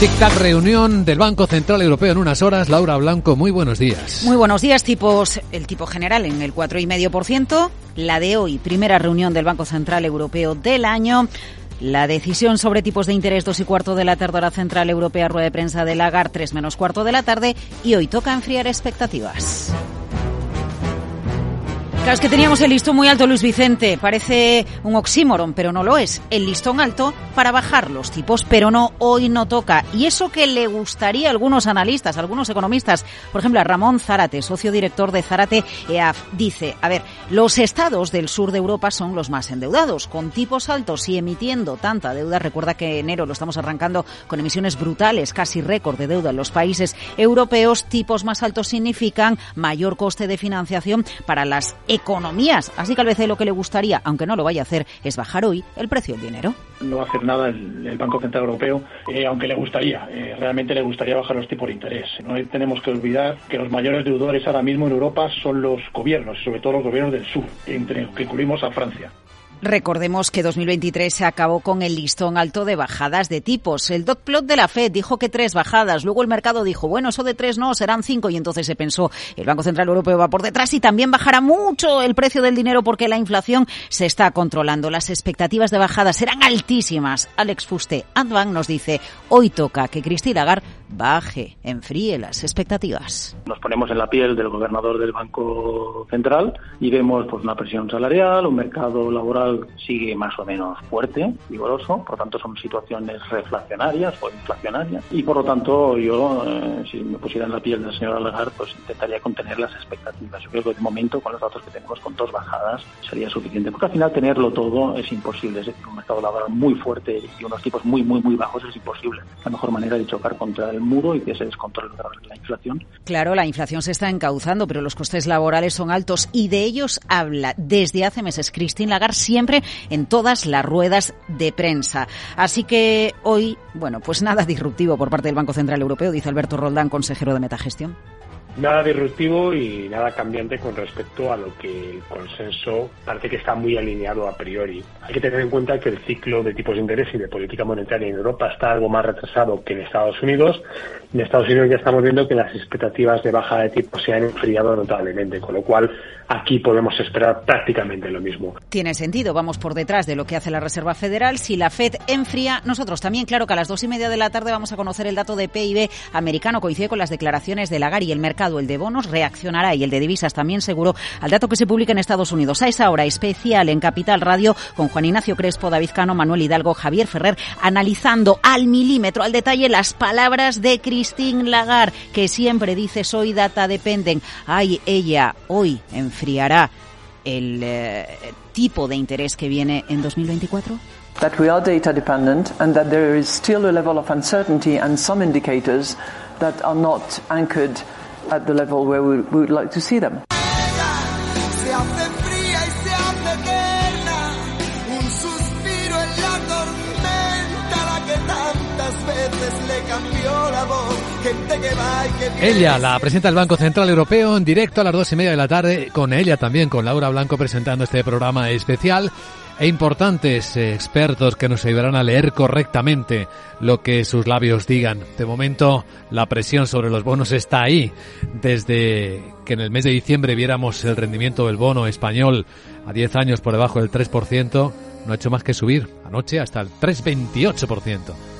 Tic-tac reunión del Banco Central Europeo en unas horas. Laura Blanco, muy buenos días. Muy buenos días, tipos. El tipo general en el 4,5%. La de hoy, primera reunión del Banco Central Europeo del año. La decisión sobre tipos de interés dos y cuarto de la tarde hora central europea, rueda de prensa de Lagar, 3 menos cuarto de la tarde. Y hoy toca enfriar expectativas. Claro, es que teníamos el listón muy alto, Luis Vicente. Parece un oxímoron, pero no lo es. El listón alto para bajar los tipos, pero no, hoy no toca. Y eso que le gustaría a algunos analistas, a algunos economistas, por ejemplo, a Ramón Zárate, socio director de Zárate EAF, dice, a ver, los estados del sur de Europa son los más endeudados, con tipos altos y emitiendo tanta deuda. Recuerda que enero lo estamos arrancando con emisiones brutales, casi récord de deuda en los países europeos. Tipos más altos significan mayor coste de financiación para las economías. Así que al BCE lo que le gustaría, aunque no lo vaya a hacer, es bajar hoy el precio del dinero. No va a hacer nada el, Banco Central Europeo, eh, aunque le gustaría. Eh, realmente le gustaría bajar los tipos de interés. No tenemos que olvidar que los mayores deudores ahora mismo en Europa son los gobiernos, sobre todo los gobiernos del sur, entre que incluimos a Francia. Recordemos que 2023 se acabó con el listón alto de bajadas de tipos. El dot plot de la Fed dijo que tres bajadas. Luego el mercado dijo, bueno, eso de tres no, serán cinco. Y entonces se pensó, el Banco Central Europeo va por detrás y también bajará mucho el precio del dinero porque la inflación se está controlando. Las expectativas de bajada serán altísimas. Alex Fuste, Advan nos dice, hoy toca que Christine Lagarde baje, enfríe las expectativas. Nos ponemos en la piel del gobernador del Banco Central y vemos pues una presión salarial, un mercado laboral sigue más o menos fuerte, vigoroso, por lo tanto son situaciones reflacionarias o inflacionarias y por lo tanto yo, eh, si me pusiera en la piel del señor Lagarde, pues intentaría contener las expectativas. Yo creo que de momento con los datos que tenemos con dos bajadas sería suficiente, porque al final tenerlo todo es imposible, es decir, un mercado laboral muy fuerte y unos tipos muy, muy, muy bajos es imposible. La mejor manera de chocar contra el muro y que se descontrole la inflación. Claro, la inflación se está encauzando, pero los costes laborales son altos y de ellos habla desde hace meses Christine Lagarde siempre en todas las ruedas de prensa. Así que hoy, bueno, pues nada disruptivo por parte del Banco Central Europeo, dice Alberto Roldán, consejero de Metagestión. Nada disruptivo y nada cambiante con respecto a lo que el consenso parece que está muy alineado a priori. Hay que tener en cuenta que el ciclo de tipos de interés y de política monetaria en Europa está algo más retrasado que en Estados Unidos. En Estados Unidos ya estamos viendo que las expectativas de baja de tipos se han enfriado notablemente, con lo cual aquí podemos esperar prácticamente lo mismo. Tiene sentido, vamos por detrás de lo que hace la Reserva Federal. Si la Fed enfría, nosotros también, claro que a las dos y media de la tarde vamos a conocer el dato de PIB americano, coincide con las declaraciones de Lagarde y el mercado el de bonos reaccionará y el de divisas también seguro al dato que se publica en Estados Unidos. A esa hora especial en Capital Radio con Juan Ignacio Crespo, David Cano, Manuel Hidalgo, Javier Ferrer, analizando al milímetro, al detalle las palabras de Christine Lagarde, que siempre dice soy data dependen. Ay, ella hoy enfriará el eh, tipo de interés que viene en 2024? That we are data dependent and that there is still a level of uncertainty and some indicators that are not anchored at the level where we, we would like to see them. Ella, la presidenta del Banco Central Europeo, en directo a las dos y media de la tarde, con ella también, con Laura Blanco, presentando este programa especial e importantes eh, expertos que nos ayudarán a leer correctamente lo que sus labios digan. De momento, la presión sobre los bonos está ahí. Desde que en el mes de diciembre viéramos el rendimiento del bono español a 10 años por debajo del 3%, no ha hecho más que subir anoche hasta el 3,28%.